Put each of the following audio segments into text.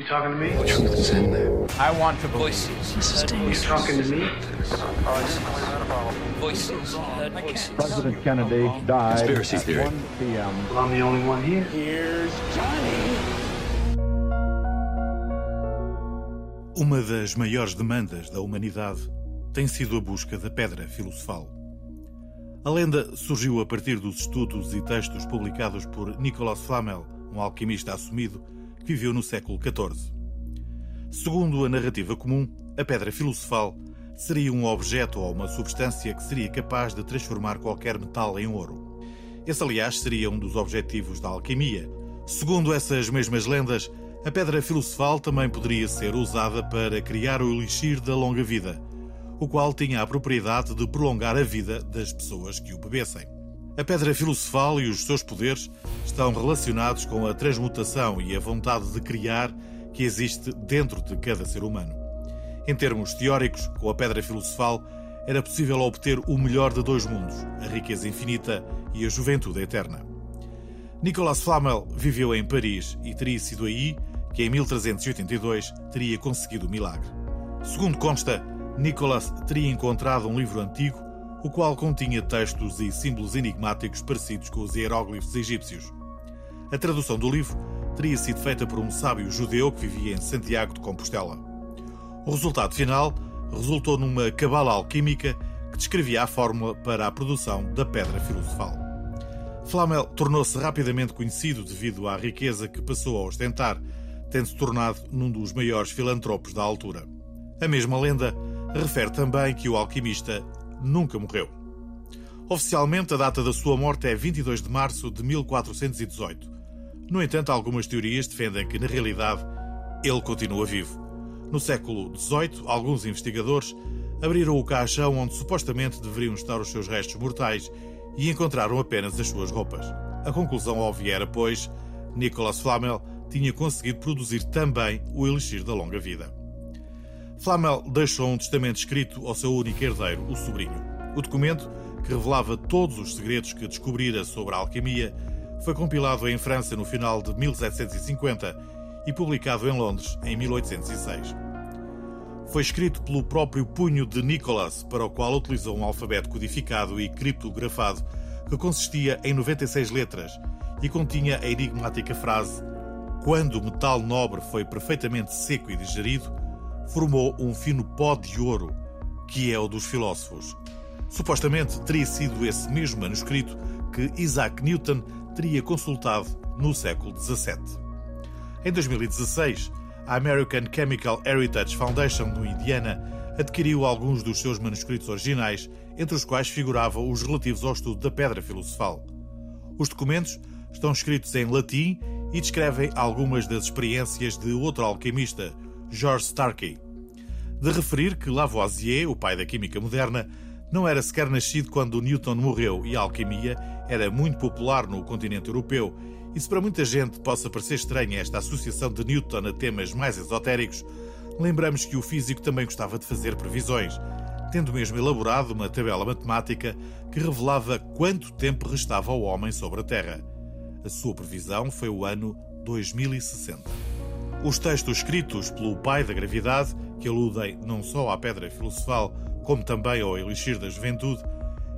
You talking to me? What truth is in there? I want to voices. You talking to me? Voices. Heard voices. President Kennedy died Conspiracy at theory. 1 p.m. Well, I'm the only one here. Here's Johnny. Uma das maiores demandas da humanidade tem sido a busca da pedra filosofal. A lenda surgiu a partir dos estudos e textos publicados por Nicolas Flamel, um alquimista assumido que viveu no século XIV. Segundo a narrativa comum, a pedra filosofal seria um objeto ou uma substância que seria capaz de transformar qualquer metal em ouro. Esse, aliás, seria um dos objetivos da alquimia. Segundo essas mesmas lendas, a pedra filosofal também poderia ser usada para criar o elixir da longa vida, o qual tinha a propriedade de prolongar a vida das pessoas que o bebessem. A pedra filosofal e os seus poderes estão relacionados com a transmutação e a vontade de criar que existe dentro de cada ser humano. Em termos teóricos, com a pedra filosofal era possível obter o melhor de dois mundos, a riqueza infinita e a juventude eterna. Nicolas Flamel viveu em Paris e teria sido aí que em 1382 teria conseguido o milagre. Segundo consta, Nicolas teria encontrado um livro antigo, o qual continha textos e símbolos enigmáticos parecidos com os hieróglifos egípcios. A tradução do livro teria sido feita por um sábio judeu que vivia em Santiago de Compostela. O resultado final resultou numa cabala alquímica que descrevia a fórmula para a produção da pedra filosofal. Flamel tornou-se rapidamente conhecido devido à riqueza que passou a ostentar, tendo-se tornado num dos maiores filantropos da altura. A mesma lenda refere também que o alquimista nunca morreu. Oficialmente, a data da sua morte é 22 de março de 1418. No entanto, algumas teorias defendem que, na realidade, ele continua vivo. No século XVIII, alguns investigadores abriram o caixão onde supostamente deveriam estar os seus restos mortais e encontraram apenas as suas roupas. A conclusão óbvia era, pois, Nicolas Flamel tinha conseguido produzir também o elixir da longa vida. Flamel deixou um testamento escrito ao seu único herdeiro, o sobrinho. O documento, que revelava todos os segredos que descobrira sobre a alquimia, foi compilado em França no final de 1750 e publicado em Londres em 1806. Foi escrito pelo próprio punho de Nicholas, para o qual utilizou um alfabeto codificado e criptografado que consistia em 96 letras e continha a enigmática frase: Quando o metal nobre foi perfeitamente seco e digerido, formou um fino pó de ouro, que é o dos filósofos. Supostamente teria sido esse mesmo manuscrito que Isaac Newton teria consultado no século XVII. Em 2016, a American Chemical Heritage Foundation, no Indiana, adquiriu alguns dos seus manuscritos originais, entre os quais figuravam os relativos ao estudo da pedra filosofal. Os documentos estão escritos em latim e descrevem algumas das experiências de outro alquimista, George Starkey. De referir que Lavoisier, o pai da química moderna, não era sequer nascido quando Newton morreu e a alquimia era muito popular no continente europeu. E se para muita gente possa parecer estranha esta associação de Newton a temas mais esotéricos, lembramos que o físico também gostava de fazer previsões, tendo mesmo elaborado uma tabela matemática que revelava quanto tempo restava ao homem sobre a Terra. A sua previsão foi o ano 2060. Os textos escritos pelo pai da gravidade, que aludem não só à pedra filosofal, como também ao elixir da juventude,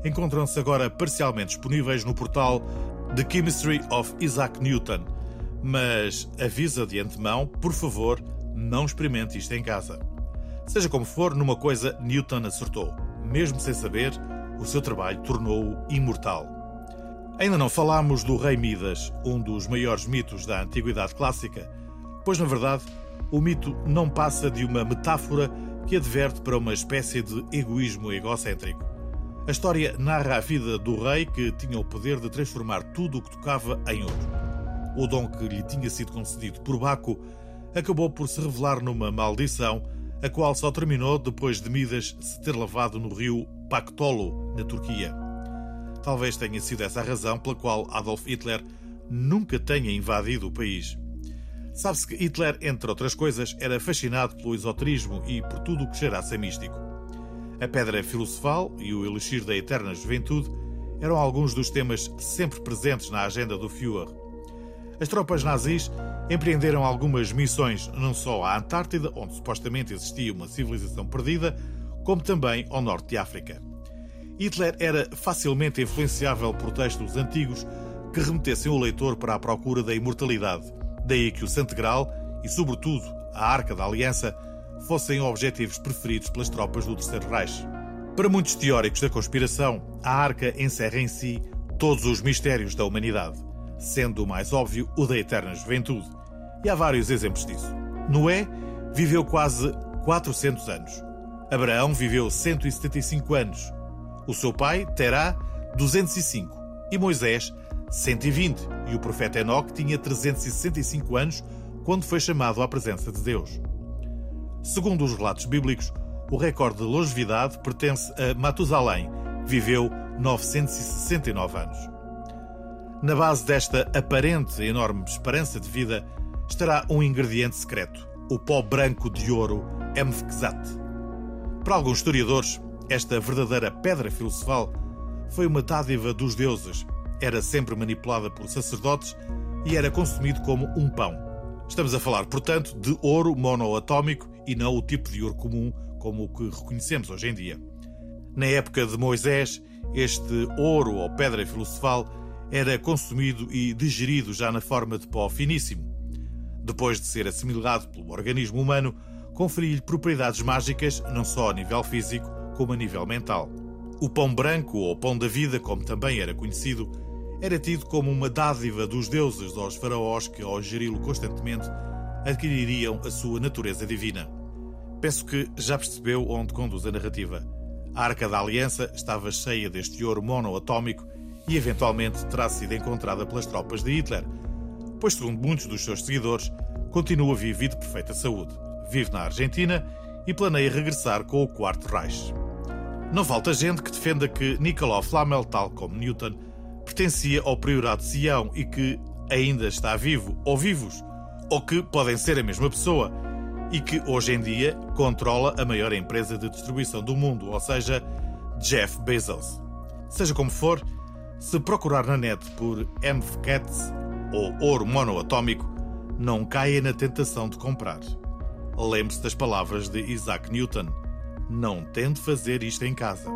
encontram-se agora parcialmente disponíveis no portal The Chemistry of Isaac Newton. Mas avisa de antemão, por favor, não experimente isto em casa. Seja como for, numa coisa Newton acertou. Mesmo sem saber, o seu trabalho tornou-o imortal. Ainda não falámos do Rei Midas, um dos maiores mitos da Antiguidade Clássica, pois na verdade o mito não passa de uma metáfora que adverte para uma espécie de egoísmo egocêntrico. A história narra a vida do rei que tinha o poder de transformar tudo o que tocava em ouro. O dom que lhe tinha sido concedido por Baco acabou por se revelar numa maldição, a qual só terminou depois de Midas se ter lavado no rio Pactolo, na Turquia. Talvez tenha sido essa a razão pela qual Adolf Hitler nunca tenha invadido o país. Sabe-se que Hitler, entre outras coisas, era fascinado pelo esoterismo e por tudo o que cheirasse místico. A pedra filosofal e o elixir da eterna juventude eram alguns dos temas sempre presentes na agenda do Führer. as tropas nazis empreenderam algumas missões não só à Antártida, onde supostamente existia uma civilização perdida, como também ao norte de África. Hitler era facilmente influenciável por textos antigos que remetessem o leitor para a procura da imortalidade. Daí que o Santo Graal e, sobretudo, a Arca da Aliança fossem objetivos preferidos pelas tropas do Terceiro Reich. Para muitos teóricos da conspiração, a Arca encerra em si todos os mistérios da humanidade, sendo o mais óbvio o da eterna juventude. E há vários exemplos disso. Noé viveu quase 400 anos. Abraão viveu 175 anos. O seu pai, Terá, 205. E Moisés, 120. E o profeta Enoque tinha 365 anos quando foi chamado à presença de Deus. Segundo os relatos bíblicos, o recorde de longevidade pertence a Matusalém, que viveu 969 anos. Na base desta aparente enorme esperança de vida estará um ingrediente secreto, o pó branco de ouro Emfxat. Para alguns historiadores, esta verdadeira pedra filosofal foi uma dádiva dos deuses, era sempre manipulada por sacerdotes e era consumido como um pão. Estamos a falar, portanto, de ouro monoatómico e não o tipo de ouro comum como o que reconhecemos hoje em dia. Na época de Moisés, este ouro ou pedra filosofal era consumido e digerido já na forma de pó finíssimo. Depois de ser assimilado pelo organismo humano, conferia-lhe propriedades mágicas não só a nível físico, como a nível mental. O pão branco, ou pão da vida, como também era conhecido, era tido como uma dádiva dos deuses aos faraós que, ao geri-lo constantemente, adquiririam a sua natureza divina. Penso que já percebeu onde conduz a narrativa. A Arca da Aliança estava cheia deste ouro monoatómico e eventualmente terá sido encontrada pelas tropas de Hitler, pois, segundo muitos dos seus seguidores, continua vivo e de perfeita saúde. Vive na Argentina e planeia regressar com o Quarto Reich. Não falta gente que defenda que Nicolau Flamel, tal como Newton, pertencia ao Priorado de Sião e que ainda está vivo ou vivos, ou que podem ser a mesma pessoa e que hoje em dia controla a maior empresa de distribuição do mundo, ou seja, Jeff Bezos. Seja como for, se procurar na net por MFCATS ou ouro monoatómico, não caia na tentação de comprar. Lembre-se das palavras de Isaac Newton: Não tente fazer isto em casa.